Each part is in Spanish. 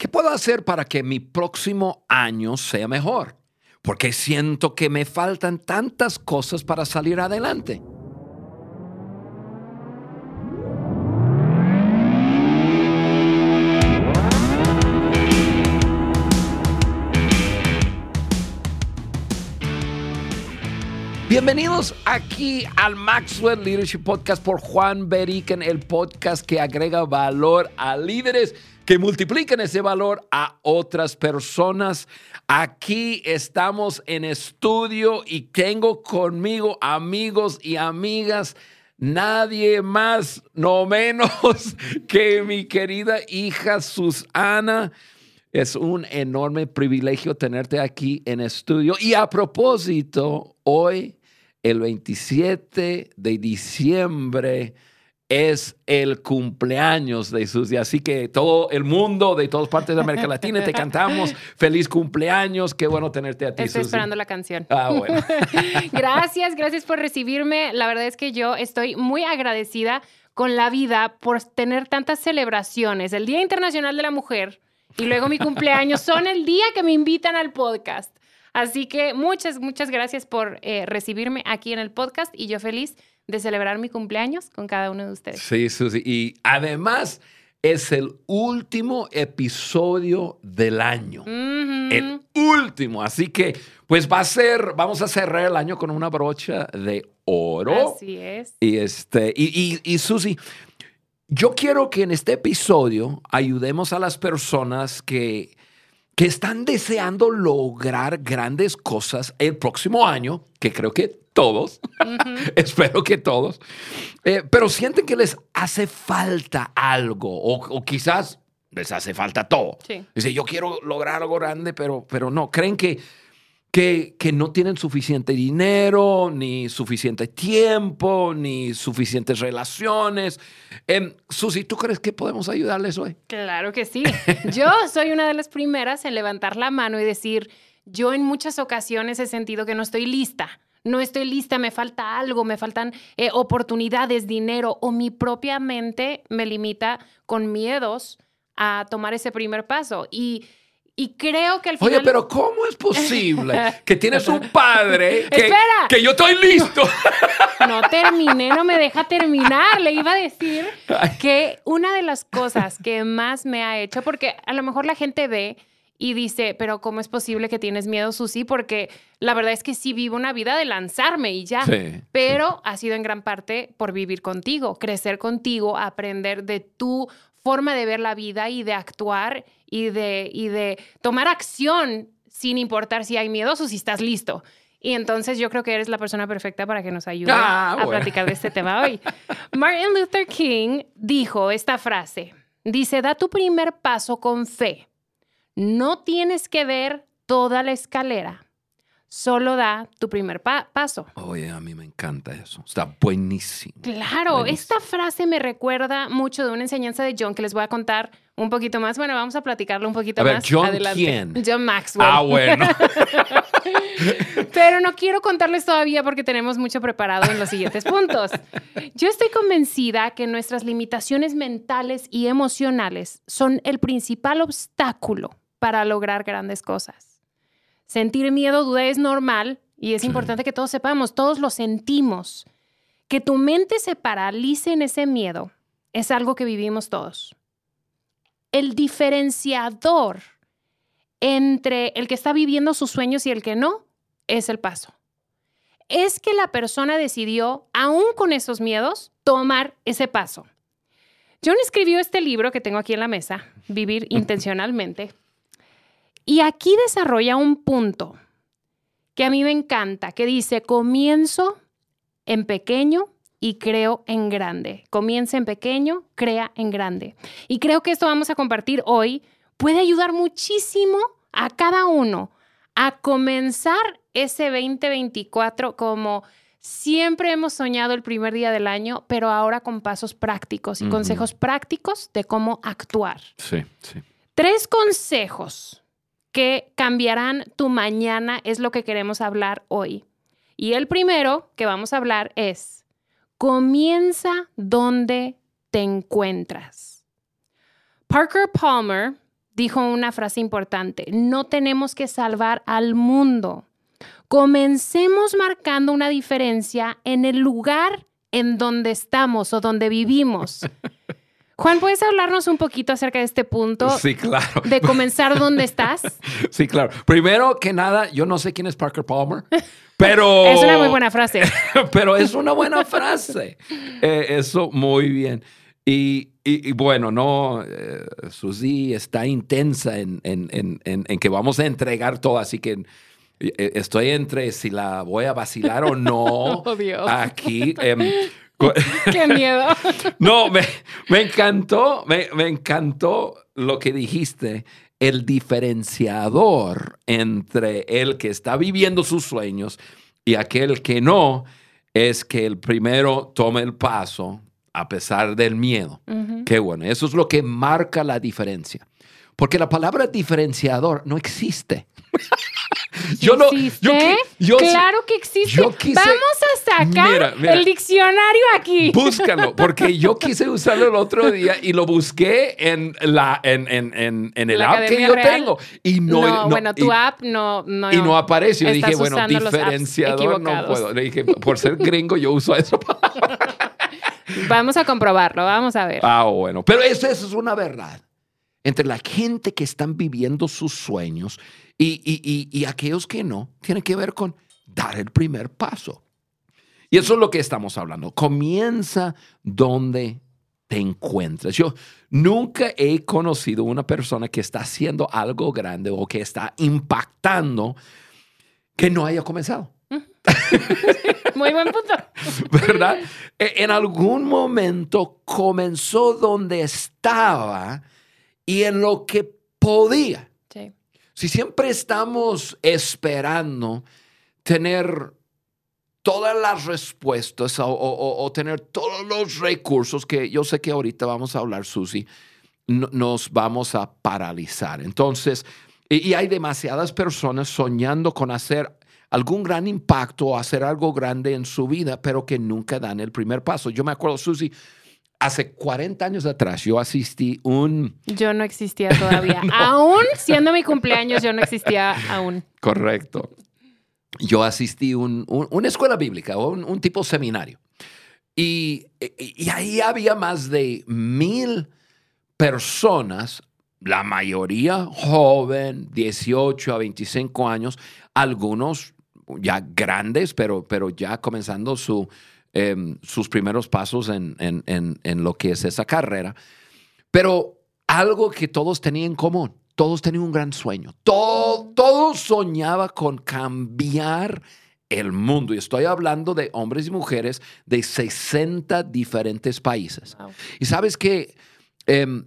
¿qué puedo hacer para que mi próximo año sea mejor? Porque siento que me faltan tantas cosas para salir adelante. Bienvenidos aquí al Maxwell Leadership Podcast por Juan Beriken, el podcast que agrega valor a líderes que multipliquen ese valor a otras personas. Aquí estamos en estudio y tengo conmigo amigos y amigas. Nadie más, no menos que mi querida hija Susana. Es un enorme privilegio tenerte aquí en estudio. Y a propósito, hoy el 27 de diciembre es el cumpleaños de Susi. Así que todo el mundo de todas partes de América Latina te cantamos feliz cumpleaños. Qué bueno tenerte a ti, Estoy esperando la canción. Ah, bueno. gracias, gracias por recibirme. La verdad es que yo estoy muy agradecida con la vida por tener tantas celebraciones. El Día Internacional de la Mujer y luego mi cumpleaños son el día que me invitan al podcast. Así que muchas, muchas gracias por eh, recibirme aquí en el podcast y yo feliz de celebrar mi cumpleaños con cada uno de ustedes. Sí, Susi. Y además es el último episodio del año. El último. Así que, pues va a ser, vamos a cerrar el año con una brocha de oro. Así es. Y, este, y, y, y Susi, yo quiero que en este episodio ayudemos a las personas que que están deseando lograr grandes cosas el próximo año, que creo que todos, espero que todos, eh, pero sienten que les hace falta algo o, quizás les hace falta todo. Dice, yo quiero lograr algo grande, pero, pero no, creen que que, no tienen suficiente dinero, ni suficiente tiempo, ni suficientes relaciones. Eh, Susi, ¿tú crees que podemos ayudarles hoy? Claro que sí. Yo soy una de las primeras en levantar la mano y decir, yo en muchas ocasiones he sentido que no estoy lista. No estoy lista, me falta algo, me faltan eh, oportunidades, dinero o mi propia mente me limita con miedos a tomar ese primer paso. Y y creo que al final. Oye, pero ¿cómo es posible que tienes un padre que, Espera. que yo estoy listo? No terminé, no me deja terminar. Le iba a decir que una de las cosas que más me ha hecho, porque a lo mejor la gente ve y dice, pero ¿cómo es posible que tienes miedo, Susi? Porque la verdad es que sí vivo una vida de lanzarme y ya. pero ha sido en gran parte por vivir contigo, crecer contigo, aprender de tu forma de ver la vida y de actuar y de, y de tomar acción sin importar si hay miedos o si estás listo. Y entonces yo creo que eres la persona perfecta para que nos ayude ah, a platicar de este tema hoy. Martin Luther King dijo esta frase. Dice, da tu primer paso con fe. No tienes que ver toda la escalera solo da tu primer paso. Oye, a mí me encanta eso. Está buenísimo. Claro, esta frase me recuerda mucho de una enseñanza de John que les voy a contar un poquito más. Bueno, vamos a platicarlo un poquito a ver, más John adelante. ¿quién? John Maxwell. Ah, bueno. Pero no quiero contarles todavía porque tenemos mucho preparado en los siguientes puntos. Yo estoy convencida que nuestras limitaciones mentales y emocionales son el principal obstáculo para lograr grandes cosas. Sentir miedo, duda es normal y es importante que todos sepamos, todos lo sentimos. Que tu mente se paralice en ese miedo es algo que vivimos todos. El diferenciador entre el que está viviendo sus sueños y el que no es el paso. Es que la persona decidió, aún con esos miedos, tomar ese paso. John escribió este libro que tengo aquí en la mesa, Vivir intencionalmente, y aquí desarrolla un punto que a mí me encanta, que dice, comienzo en pequeño y creo en grande. Comienza en pequeño, crea en grande. Y creo que esto vamos a compartir hoy puede ayudar muchísimo a cada uno a comenzar ese 2024 como siempre hemos soñado el primer día del año, pero ahora con pasos prácticos y consejos prácticos de cómo actuar. Sí, sí. Tres consejos que cambiarán tu mañana es lo que queremos hablar hoy. Y el primero que vamos a hablar es, comienza donde te encuentras. Parker Palmer dijo una frase importante, no tenemos que salvar al mundo. Comencemos marcando una diferencia en el lugar en donde estamos o donde vivimos. Juan, ¿puedes hablarnos un poquito acerca de este punto? Sí, claro. De comenzar donde estás. Sí, claro. Primero que nada, yo no sé quién es Parker Palmer, pero... es una muy buena frase. pero es una buena frase. Eh, eso, muy bien. Y, y, bueno, no, eh, Susi está intensa en, en, en, en, que vamos a entregar todo, así que eh, estoy entre si la voy a vacilar o no oh, Dios. aquí. Qué miedo. no, me, me encantó, me, me, encantó lo que dijiste. El diferenciador entre el que está viviendo sus sueños y aquel que no es que el primero tome el paso a pesar del miedo. Qué bueno. Eso es lo que marca la diferencia. Porque la palabra diferenciador no existe. yo no. Yo, claro que existe. Vamos a sacar el diccionario aquí. Búscalo, porque yo quise usarlo el otro día y lo busqué en, la, en, en, en, el app que yo tengo. Y no, bueno, tu app no, no. Y no aparece. Yo dije, bueno, diferenciador no puedo. Le dije, por ser gringo, yo uso eso. vamos a comprobarlo, vamos a ver. Ah, bueno. Pero eso es una verdad entre la gente que están viviendo sus sueños y, aquellos que no, tiene que ver con dar el primer paso. Y eso es lo que estamos hablando. Comienza donde te encuentres. Yo nunca he conocido una persona que está haciendo algo grande o que está impactando que no haya comenzado. Muy buen punto. ¿Verdad? E, en algún momento comenzó donde estaba y en lo que podía. Si siempre estamos esperando tener todas las respuestas o, tener todos los recursos que yo sé que ahorita vamos a hablar, Susi, nos vamos a paralizar. Entonces, y, hay demasiadas personas soñando con hacer algún gran impacto o hacer algo grande en su vida, pero que nunca dan el primer paso. Yo me acuerdo, Susi, Hace 40 años atrás yo asistí un... Yo no existía todavía. Aún siendo mi cumpleaños, yo no existía aún. Correcto. Yo asistí a un, una escuela bíblica, un, un tipo seminario. Y, y, ahí había más de mil personas, la mayoría joven, 18 a 25 años, algunos ya grandes, pero, pero ya comenzando su, Em, sus primeros pasos en, lo que es esa carrera. Pero algo que todos tenían en común, todos tenían un gran sueño, todo, todos soñaba con cambiar el mundo. Y estoy hablando de hombres y mujeres de 60 diferentes países. Y sabes que em,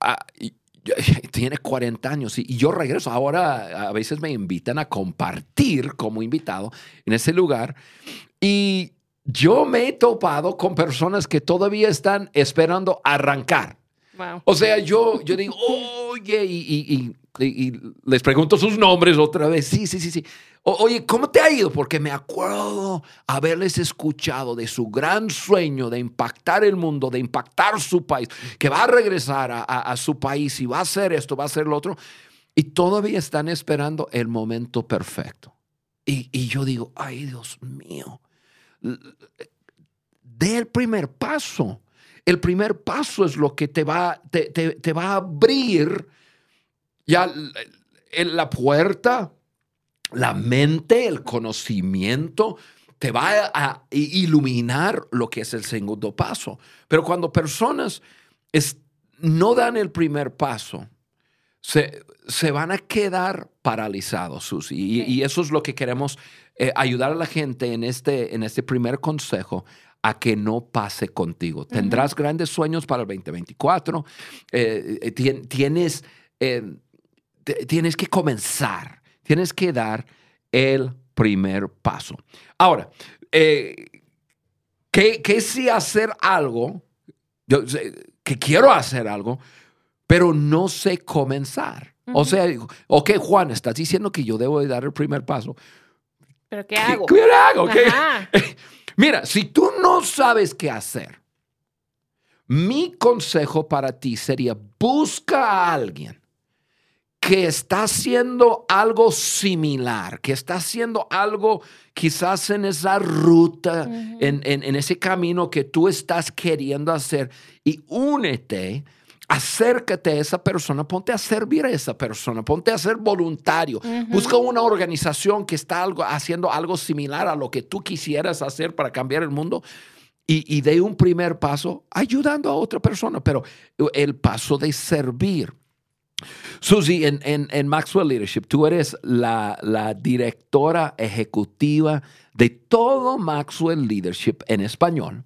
tiene 40 años y, yo regreso. Ahora a veces me invitan a compartir como invitado en ese lugar. Y yo me he topado con personas que todavía están esperando arrancar. O sea, yo, yo digo, oye, y, les pregunto sus nombres otra vez. Sí, sí, sí, sí. oye, ¿cómo te ha ido? Porque me acuerdo haberles escuchado de su gran sueño de impactar el mundo, de impactar su país, que va a regresar a, a su país y va a hacer esto, va a hacer lo otro. Y todavía están esperando el momento perfecto. y yo digo, ay, Dios mío dé el primer paso. El primer paso es lo que te va, te, va a abrir ya la puerta, la mente, el conocimiento, te va a iluminar lo que es el segundo paso. Pero cuando personas no dan el primer paso, se, se van a quedar paralizados, Susi. Y, y, eso es lo que queremos eh, ayudar a la gente en este, en este primer consejo a que no pase contigo. Tendrás grandes sueños para el 2024. Eh, eh, tienes, tienes que comenzar, tienes que dar el primer paso. Ahora, ¿qué, ¿qué, si hacer algo? Yo, que quiero hacer algo, pero no sé comenzar. O sea, ok, Juan, estás diciendo que yo debo de dar el primer paso. ¿Pero qué hago? ¿Qué, hago? Mira, si tú no sabes qué hacer, mi consejo para ti sería busca a alguien que está haciendo algo similar, que está haciendo algo quizás en esa ruta, en, en, ese camino que tú estás queriendo hacer y únete. Acércate a esa persona, ponte a servir a esa persona, ponte a ser voluntario. Busca una organización que está algo, haciendo algo similar a lo que tú quisieras hacer para cambiar el mundo y, y de un primer paso ayudando a otra persona, pero el paso de servir. Susi, en, en, Maxwell Leadership, tú eres la, la, directora ejecutiva de todo Maxwell Leadership en español.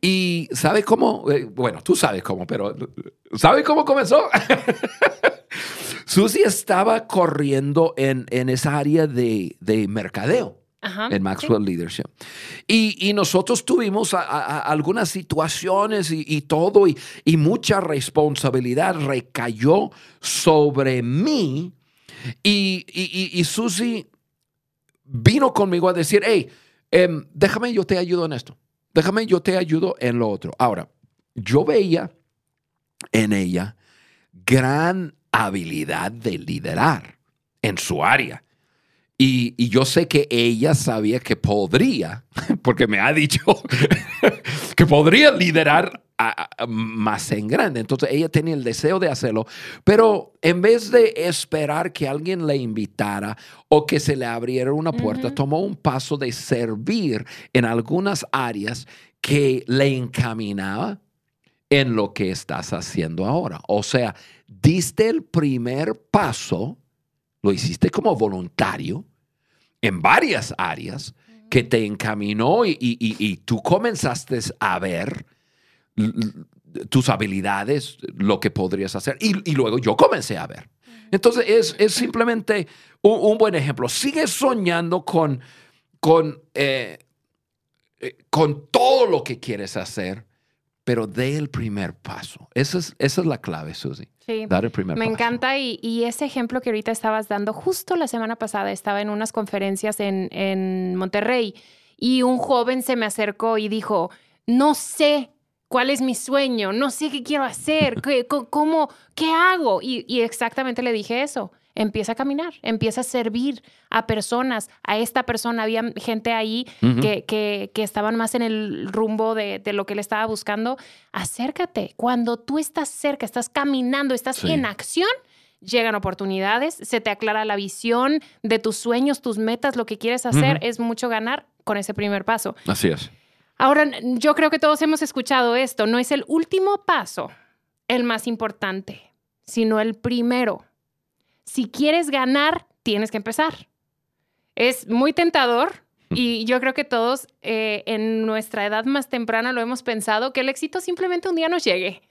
Y ¿sabes cómo? Eh, bueno, tú sabes cómo, pero ¿sabes cómo comenzó? Susi estaba corriendo en, en esa área de, de mercadeo en Maxwell Leadership. Y, nosotros tuvimos algunas situaciones y, todo, y, mucha responsabilidad recayó sobre mí. Y, y, Susi vino conmigo a decir, hey, em, déjame, yo te ayudo en esto. Déjame, yo te ayudo en lo otro. Ahora, yo veía en ella gran habilidad de liderar en su área. Y, yo sé que ella sabía que podría, porque me ha dicho que podría liderar más en grande. Entonces ella tenía el deseo de hacerlo, pero en vez de esperar que alguien le invitara o que se le abriera una puerta, tomó un paso de servir en algunas áreas que le encaminaba en lo que estás haciendo ahora. O sea, diste el primer paso lo hiciste como voluntario en varias áreas que te encaminó y, tú comenzaste a ver tus habilidades, lo que podrías hacer. Y, luego yo comencé a ver. Entonces es, simplemente un, buen ejemplo. Sigue soñando con, con, eh, eh, con todo lo que quieres hacer, pero dé el primer paso. Esa es, esa es la clave, Susi. Sí, dar el primer me encanta y, ese ejemplo que ahorita estabas dando, justo la semana pasada estaba en unas conferencias en, en Monterrey y un joven se me acercó y dijo, no sé cuál es mi sueño, no sé qué quiero hacer, qué, cómo, qué hago. y exactamente le dije eso empieza a caminar, empieza a servir a personas, a esta persona. Había gente ahí que, que, estaban más en el rumbo de, de, lo que él estaba buscando. Acércate. Cuando tú estás cerca, estás caminando, estás en acción, llegan oportunidades, se te aclara la visión de tus sueños, tus metas, lo que quieres hacer. Es mucho ganar con ese primer paso. Así es. Ahora, yo creo que todos hemos escuchado esto. No es el último paso el más importante, sino el primero si quieres ganar, tienes que empezar. Es muy tentador y yo creo que todos eh, en nuestra edad más temprana lo hemos pensado, que el éxito simplemente un día nos llegue.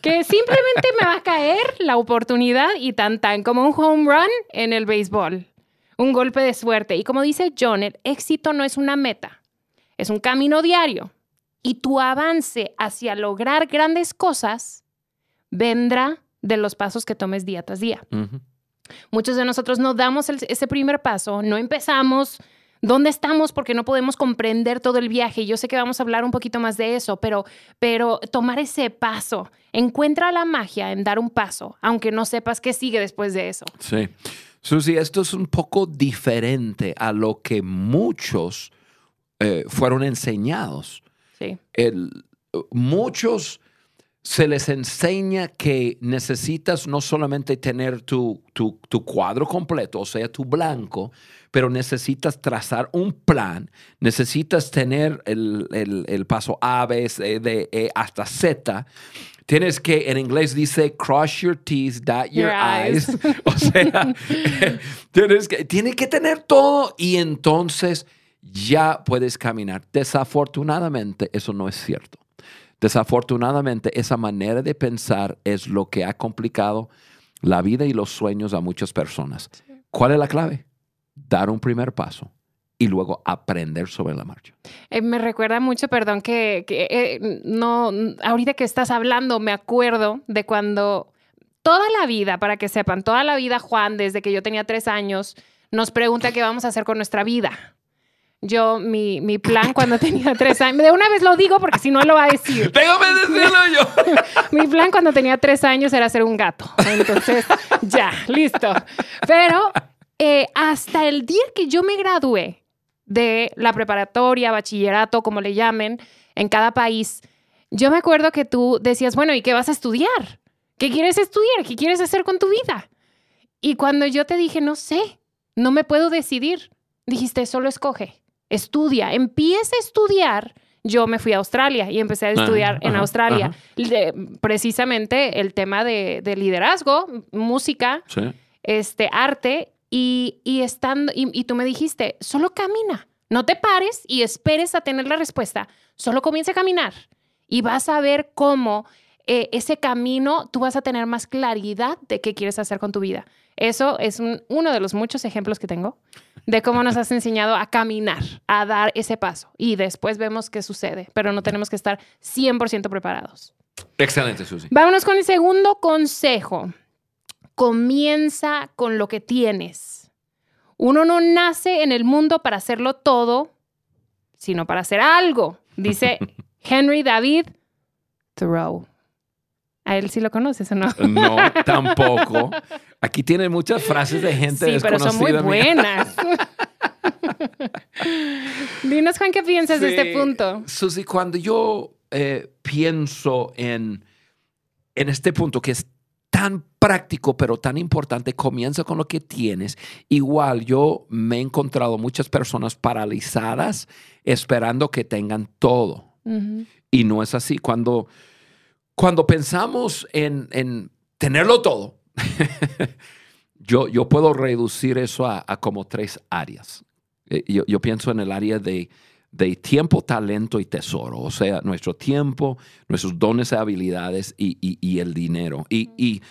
Que simplemente me va a caer la oportunidad y tan tan como un home run en el béisbol. Un golpe de suerte. Y como dice John, el éxito no es una meta, es un camino diario. Y tu avance hacia lograr grandes cosas vendrá de los pasos que tomes día tras día. Muchos de nosotros no damos ese primer paso, no empezamos. ¿Dónde estamos? Porque no podemos comprender todo el viaje. Yo sé que vamos a hablar un poquito más de eso, pero, pero tomar ese paso, encuentra la magia en dar un paso, aunque no sepas qué sigue después de eso. Sí. Susi, esto es un poco diferente a lo que muchos eh, fueron enseñados. Sí. muchos se les enseña que necesitas no solamente tener tu, tu, cuadro completo, o sea, tu blanco, pero necesitas trazar un plan, necesitas tener el, el, paso A, B, C, D, E hasta Z. Tienes que, en inglés dice, cross your T's, dot your, eyes. O sea, tienes que, tiene que tener todo y entonces ya puedes caminar. Desafortunadamente, eso no es cierto. Desafortunadamente, esa manera de pensar es lo que ha complicado la vida y los sueños a muchas personas. ¿Cuál es la clave? Dar un primer paso y luego aprender sobre la marcha. Eh, me recuerda mucho, perdón, que, eh, no, ahorita que estás hablando, me acuerdo de cuando toda la vida, para que sepan, toda la vida Juan, desde que yo tenía tres años, nos pregunta qué vamos a hacer con nuestra vida. Yo, mi, mi plan cuando tenía tres años, de una vez lo digo porque si no lo va a decir. Déjame decirlo yo. mi plan cuando tenía tres años era ser un gato. Entonces, ya, listo. Pero eh, hasta el día que yo me gradué de la preparatoria, bachillerato, como le llamen, en cada país, yo me acuerdo que tú decías, bueno, ¿y qué vas a estudiar? ¿Qué quieres estudiar? ¿Qué quieres hacer con tu vida? Y cuando yo te dije, no sé, no me puedo decidir, dijiste, solo escoge, estudia, empieza a estudiar. Yo me fui a Australia y empecé a estudiar en Australia. precisamente el tema de, liderazgo, música, este, arte, y, estando, y, tú me dijiste, solo camina, no te pares y esperes a tener la respuesta, solo comienza a caminar y vas a ver cómo eh, ese camino tú vas a tener más claridad de qué quieres hacer con tu vida. Eso es uno de los muchos ejemplos que tengo de cómo nos has enseñado a caminar, a dar ese paso y después vemos qué sucede, pero no tenemos que estar 100% preparados. Excelente, Susi. Vámonos con el segundo consejo. Comienza con lo que tienes. Uno no nace en el mundo para hacerlo todo, sino para hacer algo, dice Henry David Thoreau. ¿A él sí lo conoces o no? No, tampoco. Aquí tiene muchas frases de gente sí, pero son muy buenas. Dinos, Juan, ¿qué piensas de este punto? Susi, cuando yo eh, pienso en, en este punto que es tan práctico, pero tan importante, comienza con lo que tienes. Igual yo me he encontrado muchas personas paralizadas esperando que tengan todo. Y no es así. Cuando, cuando pensamos en, tenerlo todo, yo, yo puedo reducir eso a, como tres áreas. Eh, yo, pienso en el área de, tiempo, talento y tesoro, o sea, nuestro tiempo, nuestros dones y habilidades y, el dinero. Y, y,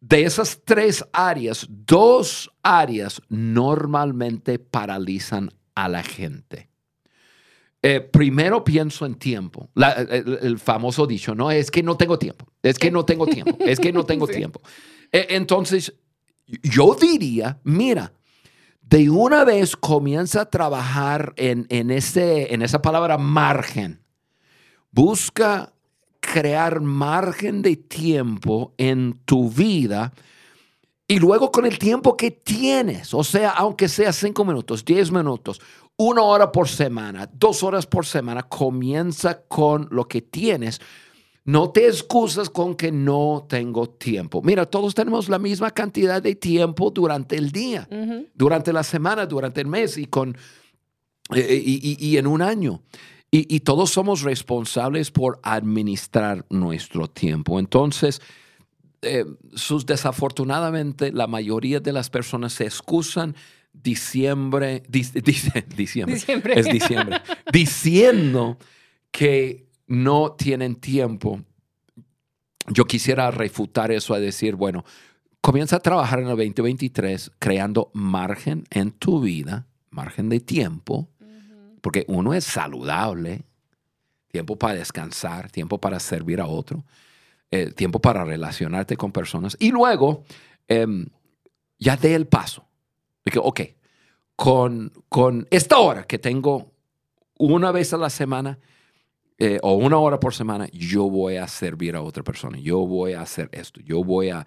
de esas tres áreas, dos áreas normalmente paralizan a la gente. Eh, primero pienso en tiempo. el, famoso dicho, no, es que no tengo tiempo, es que no tengo tiempo, es que no tengo tiempo. E, entonces, yo diría, mira, de una vez comienza a trabajar en, en, ese, en esa palabra margen. Busca crear margen de tiempo en tu vida y luego con el tiempo que tienes, o sea, aunque sea cinco minutos, diez minutos, una hora por semana, dos horas por semana, comienza con lo que tienes. No te excusas con que no tengo tiempo. Mira, todos tenemos la misma cantidad de tiempo durante el día, durante la semana, durante el mes y, con, eh, y, en un año. Y, todos somos responsables por administrar nuestro tiempo. Entonces, eh, sus, desafortunadamente, la mayoría de las personas se excusan diciembre, diciembre, es diciembre, diciendo que no tienen tiempo. Yo quisiera refutar eso a decir, bueno, comienza a trabajar en el 2023 creando margen en tu vida, margen de tiempo, porque uno es saludable, tiempo para descansar, tiempo para servir a otro, eh, tiempo para relacionarte con personas. Y luego em, ya dé el paso ok, con, con esta hora que tengo una vez a la semana eh, o una hora por semana, yo voy a servir a otra persona, yo voy a hacer esto, yo voy a,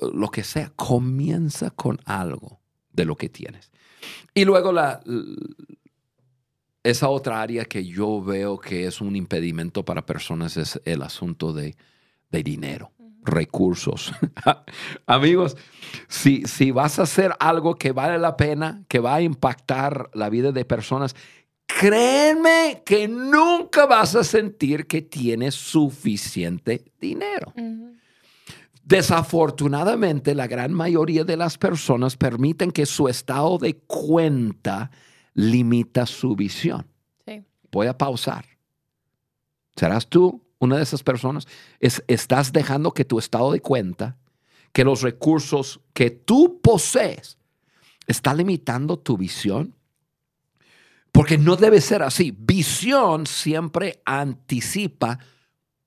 lo que sea, comienza con algo de lo que tienes. Y luego la, esa otra área que yo veo que es un impedimento para personas es el asunto de, de dinero recursos. Amigos, si, si vas a hacer algo que vale la pena, que va a impactar la vida de personas, créeme que nunca vas a sentir que tienes suficiente dinero. Desafortunadamente, la gran mayoría de las personas permiten que su estado de cuenta limita su visión. Voy a pausar. ¿Serás tú una de esas personas, es, estás dejando que tu estado de cuenta, que los recursos que tú posees, está limitando tu visión. Porque no debe ser así. Visión siempre anticipa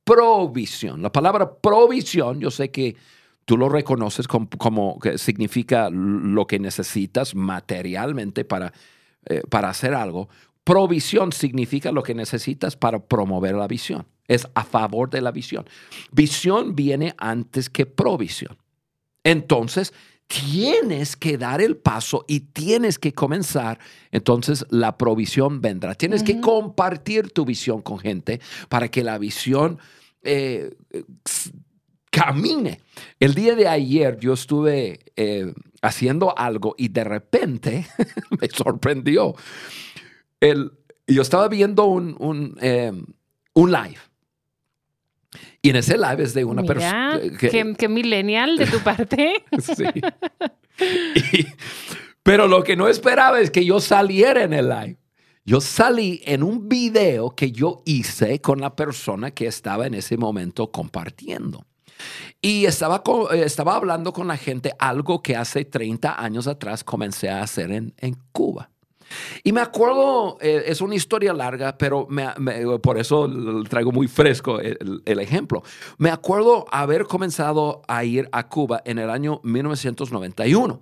provisión. La palabra provisión, yo sé que tú lo reconoces como, que significa lo que necesitas materialmente para, eh, para hacer algo, provisión significa lo que necesitas para promover la visión. Es a favor de la visión. Visión viene antes que provisión. Entonces, tienes que dar el paso y tienes que comenzar, entonces la provisión vendrá. Tienes que compartir tu visión con gente para que la visión eh, camine. El día de ayer yo estuve eh, haciendo algo y de repente me sorprendió. El, yo estaba viendo un, un, eh, un live y en ese live es de una persona. Que, qué, millennial de tu parte. sí. pero lo que no esperaba es que yo saliera en el live. Yo salí en un video que yo hice con la persona que estaba en ese momento compartiendo. Y estaba, eh, estaba hablando con la gente algo que hace 30 años atrás comencé a hacer en, en Cuba. Y me acuerdo, eh, es una historia larga, pero por eso traigo muy fresco el, el, ejemplo. Me acuerdo haber comenzado a ir a Cuba en el año 1991.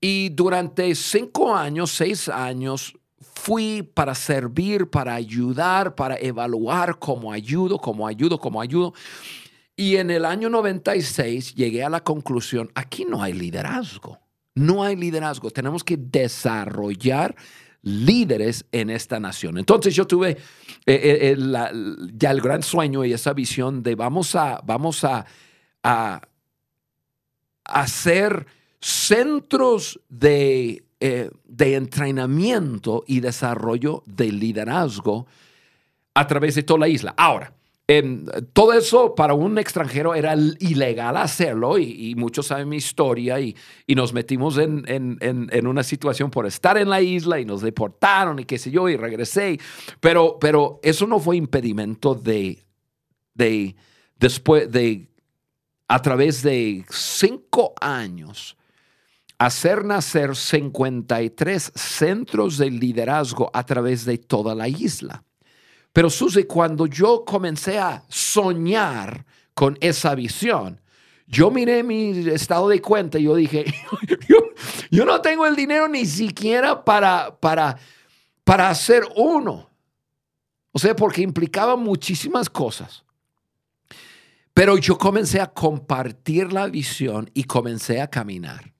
Y durante cinco años, seis años, fui para servir, para ayudar, para evaluar cómo ayudo, cómo ayudo, cómo ayudo. Y en el año 96 llegué a la conclusión, aquí no hay liderazgo. No hay liderazgo. Tenemos que desarrollar líderes en esta nación. Entonces yo tuve eh, eh, ya el gran sueño y esa visión de vamos a, vamos a, hacer centros de, eh, de entrenamiento y desarrollo de liderazgo a través de toda la isla. Ahora, todo eso para un extranjero era ilegal hacerlo y, muchos saben mi historia y, nos metimos en, una situación por estar en la isla y nos deportaron y qué sé yo y regresé. Pero, pero eso no fue impedimento de, de, después de, a través de cinco años, hacer nacer 53 centros de liderazgo a través de toda la isla. Pero Susi, cuando yo comencé a soñar con esa visión, yo miré mi estado de cuenta y yo dije, yo, no tengo el dinero ni siquiera para, para, para hacer uno. O sea, porque implicaba muchísimas cosas. Pero yo comencé a compartir la visión y comencé a caminar.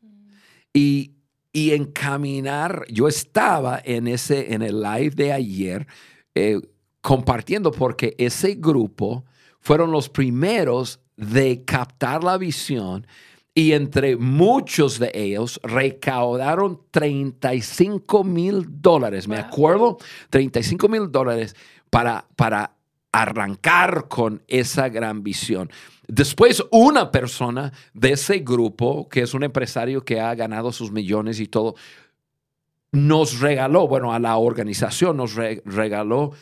Y, y en caminar, yo estaba en, ese, en el live de ayer. Eh, compartiendo porque ese grupo fueron los primeros de captar la visión y entre muchos de ellos recaudaron 35 mil dólares. Me acuerdo, 35 mil dólares para, para arrancar con esa gran visión. Después, una persona de ese grupo, que es un empresario que ha ganado sus millones y todo, nos regaló, bueno, a la organización nos regaló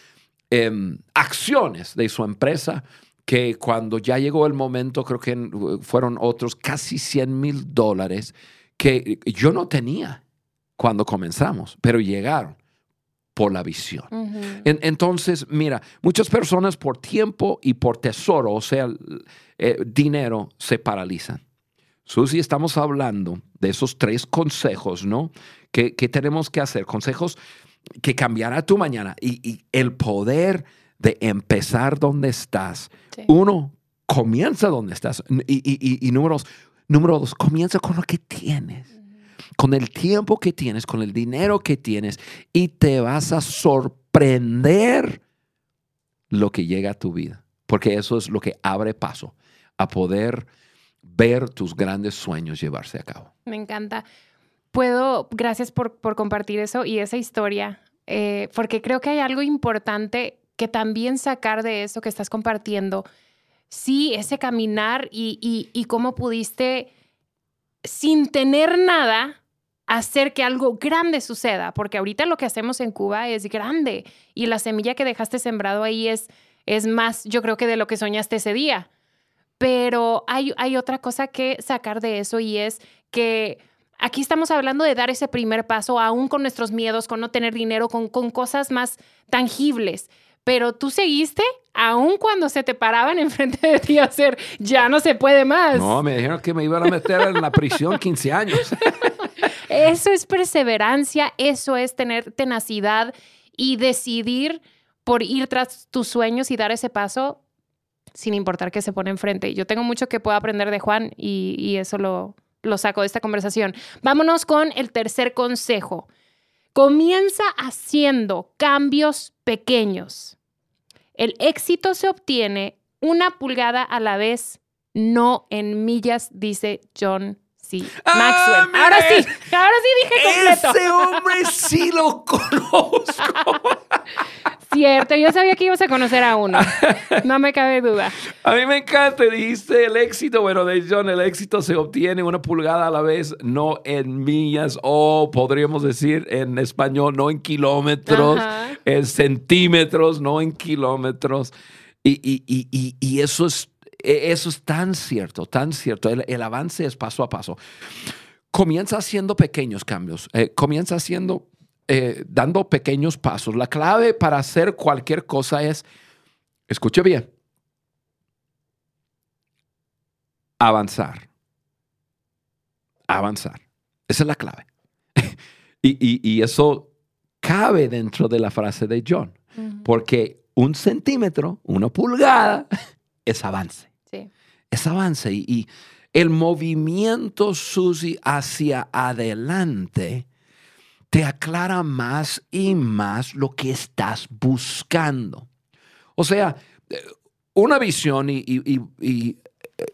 Em, acciones de su empresa que cuando ya llegó el momento, creo que fueron otros casi 100 mil dólares que yo no tenía cuando comenzamos, pero llegaron por la visión. entonces, mira, muchas personas por tiempo y por tesoro, o sea, eh, dinero, se paralizan. Susi, estamos hablando de esos tres consejos, ¿no? ¿Qué, tenemos que hacer? Consejos que cambiará tu mañana y, el poder de empezar donde estás. Uno, comienza donde estás. Y, y, número, dos, número dos, comienza con lo que tienes. Con el tiempo que tienes, con el dinero que tienes, y te vas a sorprender lo que llega a tu vida. Porque eso es lo que abre paso a poder ver tus grandes sueños llevarse a cabo. Me encanta puedo, gracias por, compartir eso y esa historia, eh, porque creo que hay algo importante que también sacar de eso que estás compartiendo. Sí, ese caminar y, y cómo pudiste, sin tener nada, hacer que algo grande suceda, porque ahorita lo que hacemos en Cuba es grande y la semilla que dejaste sembrado ahí es, es más, yo creo que de lo que soñaste ese día. Pero hay, hay otra cosa que sacar de eso y es que Aquí estamos hablando de dar ese primer paso, aún con nuestros miedos, con no tener dinero, con, con cosas más tangibles. Pero tú seguiste, aún cuando se te paraban enfrente de ti a hacer, ya no se puede más. No, me dijeron que me iban a meter en la prisión 15 años. Eso es perseverancia, eso es tener tenacidad y decidir por ir tras tus sueños y dar ese paso sin importar qué se pone enfrente. Yo tengo mucho que puedo aprender de Juan y, y eso lo, lo saco de esta conversación. Vámonos con el tercer consejo. Comienza haciendo cambios pequeños. El éxito se obtiene una pulgada a la vez, no en millas, dice John C. Ah, Maxwell. ahora sí, ahora sí dije completo. Ese hombre sí lo conozco. Cierto, yo sabía que ibas a conocer a uno. No me cabe duda. A mí me encanta, dijiste el éxito, bueno, de John, el éxito se obtiene una pulgada a la vez, no en millas, o podríamos decir en español, no en kilómetros, Ajá. en centímetros, no en kilómetros. Y, y- y- y- y eso, es, eso es tan cierto, tan cierto. El, el avance es paso a paso. Comienza haciendo pequeños cambios, eh, comienza haciendo, eh, dando pequeños pasos. La clave para hacer cualquier cosa es, escuche bien, avanzar. Avanzar. Esa es la clave. y, y- y eso cabe dentro de la frase de John, porque un centímetro, una pulgada, es avance. Sí. Es avance. Y, y el movimiento, Susi, hacia adelante te aclara más y más lo que estás buscando. O sea, eh, una visión y, y- y- y, eh,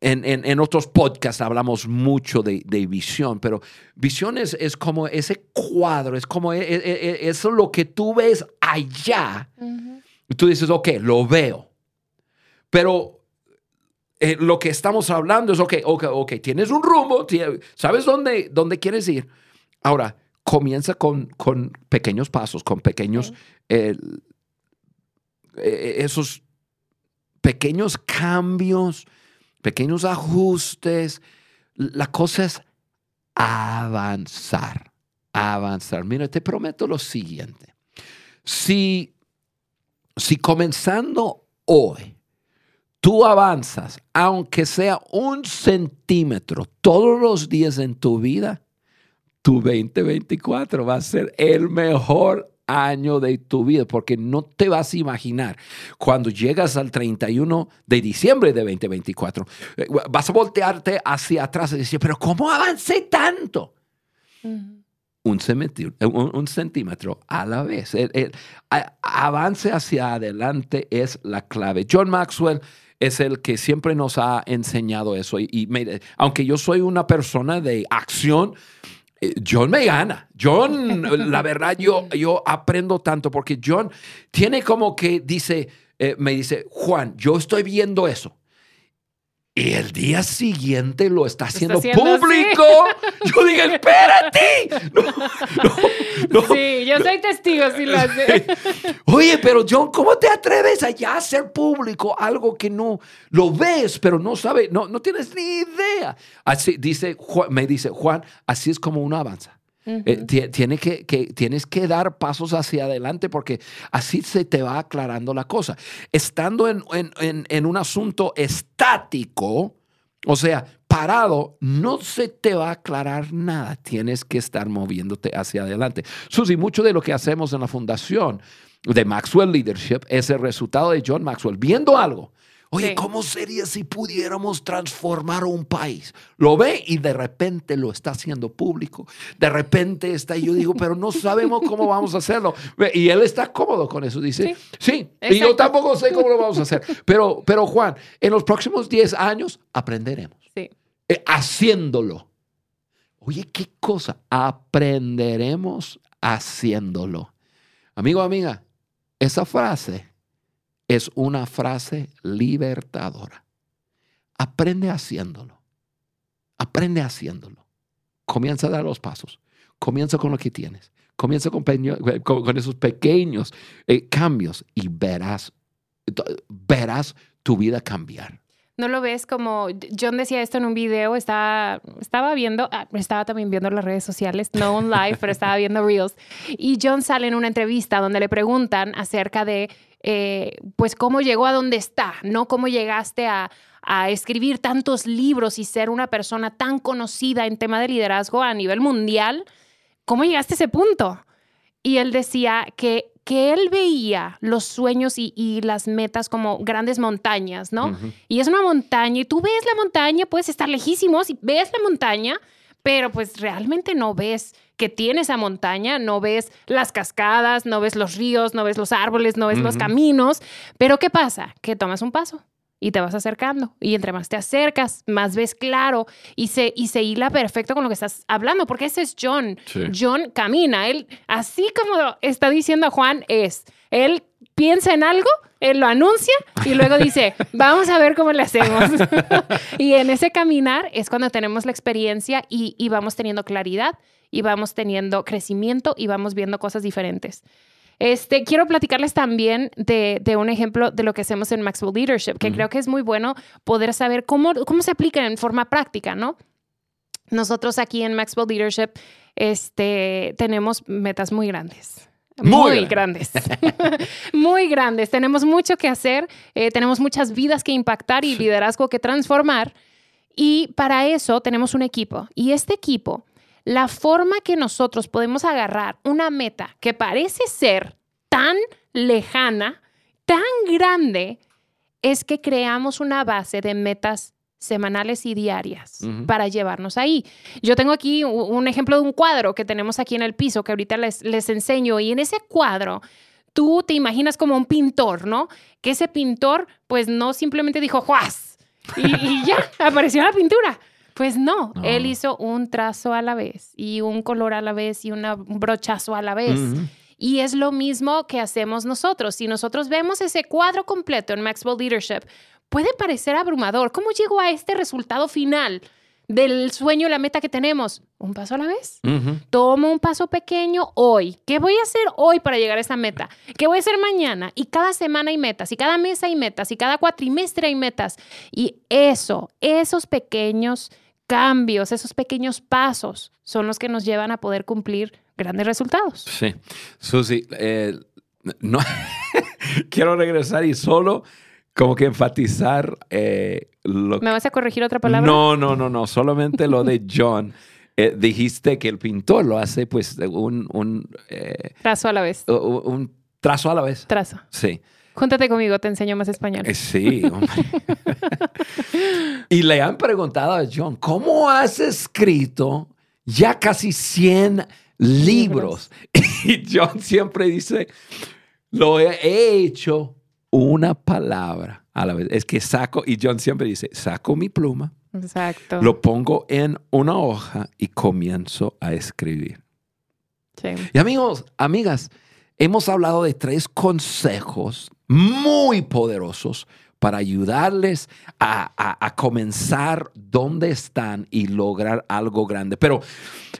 en, en- en otros podcasts hablamos mucho de, de visión, pero visión es, es como ese cuadro, es como e- e- e- eso lo que tú ves allá y tú dices, ok, lo veo. Pero eh, lo que estamos hablando es, ok, ok, ok, tienes un rumbo, sabes dónde, dónde quieres ir. Ahora, comienza con, con pequeños pasos, con pequeños, eh, eh, esos pequeños cambios, pequeños ajustes. La cosa es avanzar, avanzar. Mira, te prometo lo siguiente. Si, si comenzando hoy, tú avanzas, aunque sea un centímetro todos los días en tu vida, tu 2024 va a ser el mejor año de tu vida, porque no te vas a imaginar cuando llegas al 31 de diciembre de 2024, eh, vas a voltearte hacia atrás y decir, pero ¿cómo avancé tanto? Ujú. un centímetro, un, un centímetro a la vez. El- avance hacia adelante es la clave. John Maxwell es el que siempre nos ha enseñado eso. Y, y me- aunque yo soy una persona de acción, eh, John me gana. John, la verdad, yo, yo aprendo tanto porque John tiene como que dice, eh, me dice, Juan, yo estoy viendo eso. Y el día siguiente lo está haciendo, haciendo así. público. Yo dije, espérate. No, no, no. Sí, yo soy testigo si lo hace. Oye, pero John, ¿cómo te atreves a ya hacer público algo que no lo ves, pero no sabes, no, no tienes ni idea? Así dice, me dice Juan, así es como uno avanza. Eh, tiene que, que- tienes que dar pasos hacia adelante porque así se te va aclarando la cosa. Estando en, en- en- en un asunto estático, o sea, parado, no se te va a aclarar nada. Tienes que estar moviéndote hacia adelante. Susi, mucho de lo que hacemos en la fundación de Maxwell Leadership es el resultado de John Maxwell viendo algo. Oye, Sí. ¿cómo sería si pudiéramos transformar un país? Lo ve y de repente lo está haciendo público. De repente está, y yo digo, pero no sabemos cómo vamos a hacerlo. Y él está cómodo con eso. Dice, sí, y yo tampoco sé cómo lo vamos a hacer. Pero, pero Juan, en los próximos 10 años aprenderemos. Sí. Eh, haciéndolo. Oye, qué cosa. Aprenderemos haciéndolo. Amigo, amiga, esa frase es una frase libertadora. Aprende haciéndolo. Aprende haciéndolo. Comienza a dar los pasos. Comienza con lo que tienes. Comienza con, con esos pequeños eh, cambios y verás, verás tu vida cambiar. No lo ves como, John decía esto en un video, estaba, estaba viendo, ah, estaba también viendo las redes sociales, no un live, pero estaba viendo Reels, y John sale en una entrevista donde le preguntan acerca de, eh, pues, cómo llegó a donde está, ¿no? Cómo llegaste a, a escribir tantos libros y ser una persona tan conocida en tema de liderazgo a nivel mundial, ¿cómo llegaste a ese punto? Y él decía que que él veía los sueños y, las metas como grandes montañas, ¿no? Y es una montaña y tú ves la montaña, puedes estar lejísimos y ves la montaña, pero pues realmente no ves que tiene esa montaña, no ves las cascadas, no ves los ríos, no ves los árboles, no ves los caminos, pero ¿qué pasa? Que tomas un paso y te vas acercando. Y entre más te acercas, más ves claro y se, y se hila perfecto con lo que estás hablando, porque ese es John. John camina, él, así como está diciendo Juan, es, él piensa en algo, él lo anuncia y luego dice, vamos a ver cómo le hacemos. y en ese caminar es cuando tenemos la experiencia y, y vamos teniendo claridad y vamos teniendo crecimiento y vamos viendo cosas diferentes. Este, quiero platicarles también de, un ejemplo de lo que hacemos en Maxwell Leadership, que creo que es muy bueno poder saber cómo, cómo se aplica en forma práctica, ¿no? Nosotros aquí en Maxwell Leadership este, tenemos metas muy grandes. Muy, grandes. muy grandes. Tenemos mucho que hacer, eh, tenemos muchas vidas que impactar y liderazgo que transformar. Y para eso tenemos un equipo. Y este equipo la forma que nosotros podemos agarrar una meta que parece ser tan lejana, tan grande, es que creamos una base de metas semanales y diarias para llevarnos ahí. Yo tengo aquí un ejemplo de un cuadro que tenemos aquí en el piso que ahorita les, les enseño y en ese cuadro tú te imaginas como un pintor, ¿no? Que ese pintor pues no simplemente dijo ¡juas! Y, y ya, apareció la pintura pues no, él hizo un trazo a la vez y un color a la vez y un brochazo a la vez. Y es lo mismo que hacemos nosotros. Si nosotros vemos ese cuadro completo en Maxwell Leadership, puede parecer abrumador. ¿Cómo llegó a este resultado final del sueño, la meta que tenemos? Un paso a la vez. Tomo un paso pequeño hoy. ¿Qué voy a hacer hoy para llegar a esa meta? ¿Qué voy a hacer mañana? Y cada semana hay metas, y cada mes hay metas, y cada cuatrimestre hay metas. Y eso, esos pequeños cambios, esos pequeños pasos son los que nos llevan a poder cumplir grandes resultados. Sí. Susi, eh, no, quiero regresar y solo como que enfatizar eh, lo ¿Me vas a corregir otra palabra? No, no, no, no, solamente lo de John. Eh, dijiste que el pintor lo hace pues un... un trazo a la vez. Un, trazo a la vez. Trazo. Sí. Júntate conmigo, te enseño más español. Sí, hombre. y le han preguntado a John, ¿cómo has escrito ya casi 100 libros? Y John siempre dice, lo he hecho una palabra a la vez. Es que saco, y John siempre dice, saco mi pluma, Exacto. lo pongo en una hoja y comienzo a escribir. Sí. Y amigos, amigas, hemos hablado de tres consejos muy poderosos para ayudarles a, comenzar donde están y lograr algo grande. Pero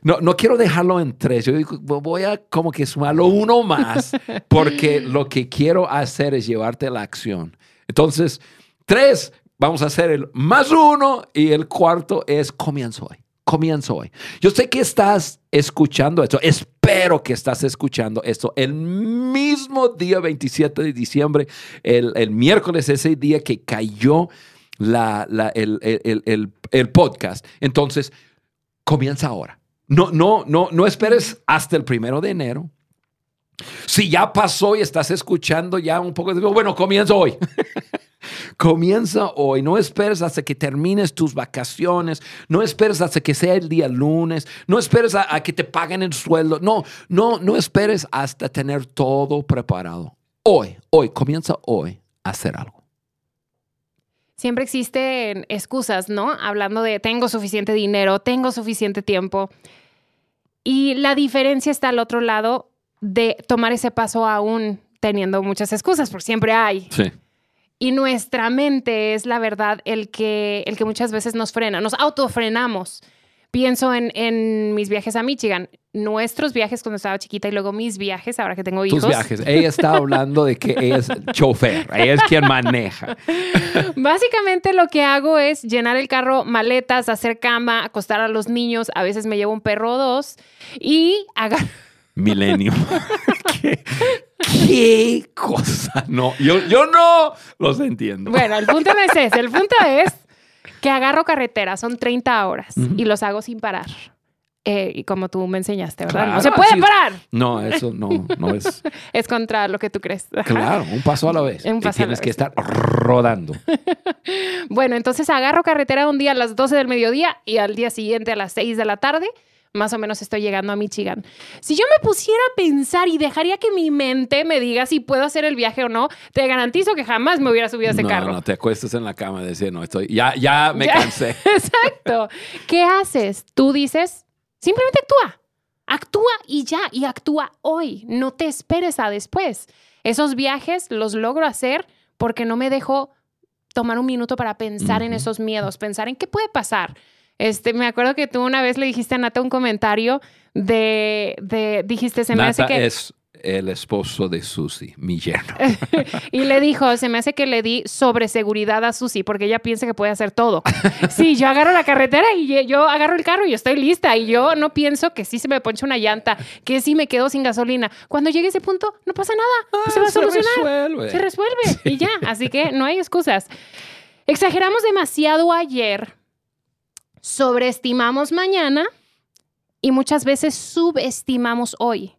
no, no quiero dejarlo en tres. Yo voy a como que sumarlo uno más porque lo que quiero hacer es llevarte a la acción. Entonces, tres, vamos a hacer el más uno y el cuarto es comienzo hoy comienzo hoy. Yo sé que estás escuchando esto, espero que estás escuchando esto el mismo día 27 de diciembre, el, el miércoles, ese día que cayó la, la, el, el, el, podcast. Entonces, comienza ahora. No, no, no, no esperes hasta el primero de enero. Si ya pasó y estás escuchando ya un poco, bueno, comienzo hoy. Comienza hoy, no esperes hasta que termines tus vacaciones, no esperes hasta que sea el día lunes, no esperes a, que te paguen el sueldo, no, no, no esperes hasta tener todo preparado. Hoy, hoy, comienza hoy a hacer algo. Siempre existen excusas, ¿no? Hablando de tengo suficiente dinero, tengo suficiente tiempo. Y la diferencia está al otro lado de tomar ese paso aún teniendo muchas excusas, porque siempre hay. Sí. Y nuestra mente es la verdad el que, el que muchas veces nos frena, nos autofrenamos pienso en, en mis viajes a Michigan, nuestros viajes cuando estaba chiquita y luego mis viajes ahora que tengo hijos. Tus viajes. Ella está hablando de que ella es chofer, ella es quien maneja. Básicamente lo que hago es llenar el carro, maletas, hacer cama, acostar a los niños, a veces me llevo un perro o dos y agarro... Milenio. ¿Qué, ¿Qué, cosa? No, yo, yo no los entiendo. Bueno, el punto no es ese. El punto es que agarro carretera, son 30 horas y los hago sin parar. Eh, y como tú me enseñaste, ¿verdad? Claro, no se puede es. parar. No, eso no, no es. Es contra lo que tú crees. Claro, un paso a la vez. Un y paso a la tienes que vez. estar rodando. Bueno, entonces agarro carretera un día a las 12 del mediodía y al día siguiente a las 6 de la tarde. Más o menos estoy llegando a Michigan. Si yo me pusiera a pensar y dejaría que mi mente me diga si puedo hacer el viaje o no, te garantizo que jamás me hubiera subido a ese no, carro. no, te acuestas en la cama y decir, no, estoy, ya, ya me Ya. cansé. Exacto. ¿Qué haces? Tú dices, simplemente actúa. Actúa y ya, y actúa hoy. No te esperes a después. Esos viajes los logro hacer porque no me dejo tomar un minuto para pensar en esos miedos, pensar en qué puede pasar. Este, me acuerdo que tú una vez le dijiste a Nata un comentario de, de dijiste, se me hace que... es el esposo de Susi, mi yerno. Y le dijo, se me hace que le di sobre seguridad a Susi porque ella piensa que puede hacer todo. Sí, yo agarro la carretera y yo agarro el carro y estoy lista. Y yo no pienso que sí se me ponche una llanta, que sí me quedo sin gasolina. Cuando llegue ese punto, no pasa nada. se va a solucionar. Ah, resuelve. Se resuelve y ya. Así que no hay excusas. Exageramos demasiado ayer, sobreestimamos mañana y muchas veces subestimamos hoy.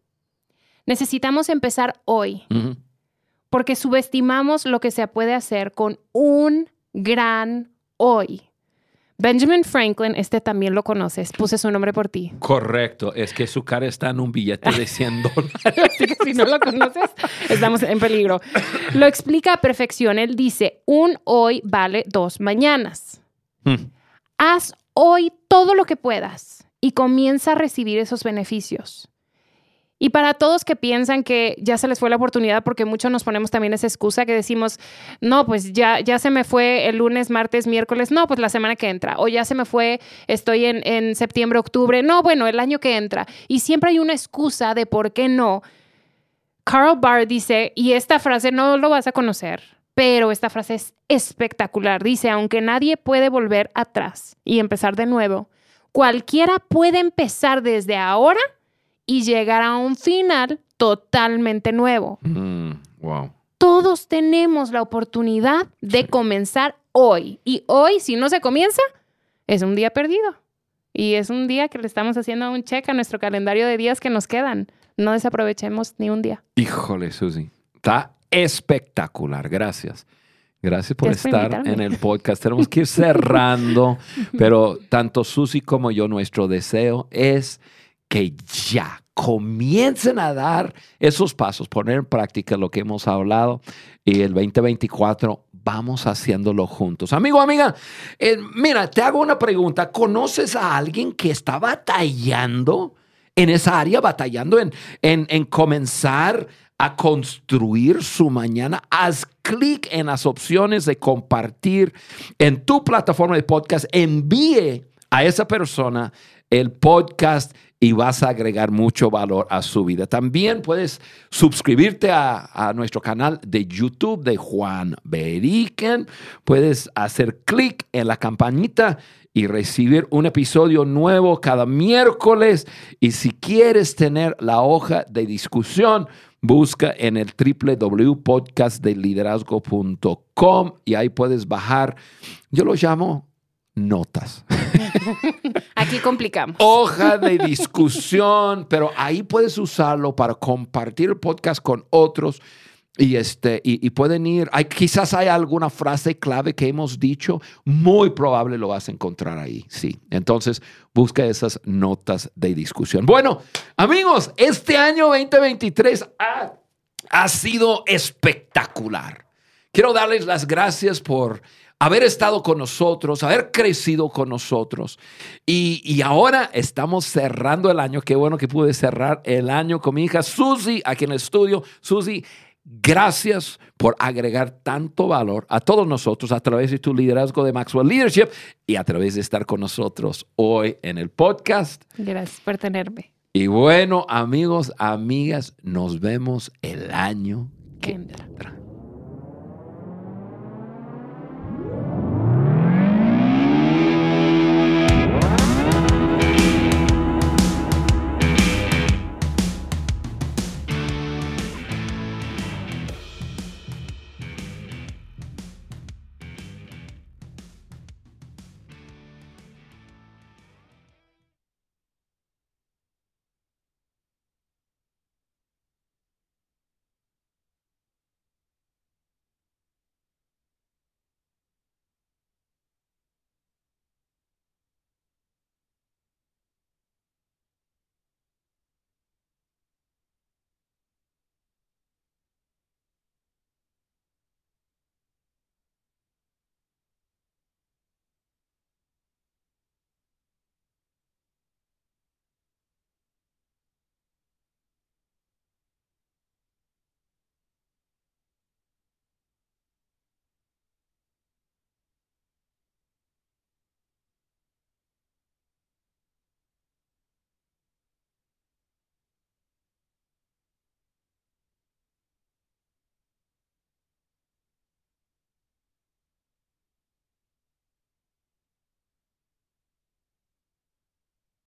Necesitamos empezar hoy porque subestimamos lo que se puede hacer con un gran hoy. Benjamin Franklin, este también lo conoces, puse su nombre por ti. Correcto, es que su cara está en un billete de 100 dólares. Así que si no lo conoces, estamos en peligro. Lo explica a perfección. Él dice, un hoy vale dos mañanas. Mm. Haz hoy todo lo que puedas y comienza a recibir esos beneficios. Y para todos que piensan que ya se les fue la oportunidad, porque muchos nos ponemos también esa excusa que decimos, no, pues ya, ya se me fue el lunes, martes, miércoles, no, pues la semana que entra, o ya se me fue, estoy en, en septiembre, octubre, no, bueno, el año que entra. Y siempre hay una excusa de por qué no. Carl Barr dice, y esta frase no lo vas a conocer, pero esta frase es espectacular. Dice, aunque nadie puede volver atrás y empezar de nuevo, cualquiera puede empezar desde ahora y llegar a un final totalmente nuevo. Mm, wow. Todos tenemos la oportunidad de comenzar hoy. Y hoy, si no se comienza, es un día perdido. Y es un día que le estamos haciendo un check a nuestro calendario de días que nos quedan. No desaprovechemos ni un día. Híjole, Susi. Está espectacular. Gracias. Gracias por Gracias estar en el podcast. Tenemos que ir cerrando, pero tanto Susi como yo, nuestro deseo es que ya comiencen a dar esos pasos, poner en práctica lo que hemos hablado y el 2024 vamos haciéndolo juntos. Amigo, amiga, eh, mira, te hago una pregunta. ¿Conoces a alguien que está batallando en esa área, batallando en, en, en comenzar a construir su mañana? Haz clic en las opciones de compartir en tu plataforma de podcast. Envíe a esa persona el podcast y vas a agregar mucho valor a su vida. También puedes suscribirte a, nuestro canal de YouTube de Juan Beriken. Puedes hacer clic en la campanita y recibir un episodio nuevo cada miércoles. Y si quieres tener la hoja de discusión, busca en el www.podcastdeliderazgo.com y ahí puedes bajar, yo lo llamo notas. Aquí complicamos. Hoja de discusión, pero ahí puedes usarlo para compartir el podcast con otros. Y, este, y, pueden ir, hay, quizás hay alguna frase clave que hemos dicho, muy probable lo vas a encontrar ahí, sí. Entonces, busca esas notas de discusión. Bueno, amigos, este año 2023 ha, ha sido espectacular. Quiero darles las gracias por haber estado con nosotros, haber crecido con nosotros. Y, y ahora estamos cerrando el año. Qué bueno que pude cerrar el año con mi hija Susi aquí en el estudio. Susi, Gracias por agregar tanto valor a todos nosotros a través de tu liderazgo de Maxwell Leadership y a través de estar con nosotros hoy en el podcast. Gracias por tenerme. Y bueno, amigos, amigas, nos vemos el año que Entra. entra.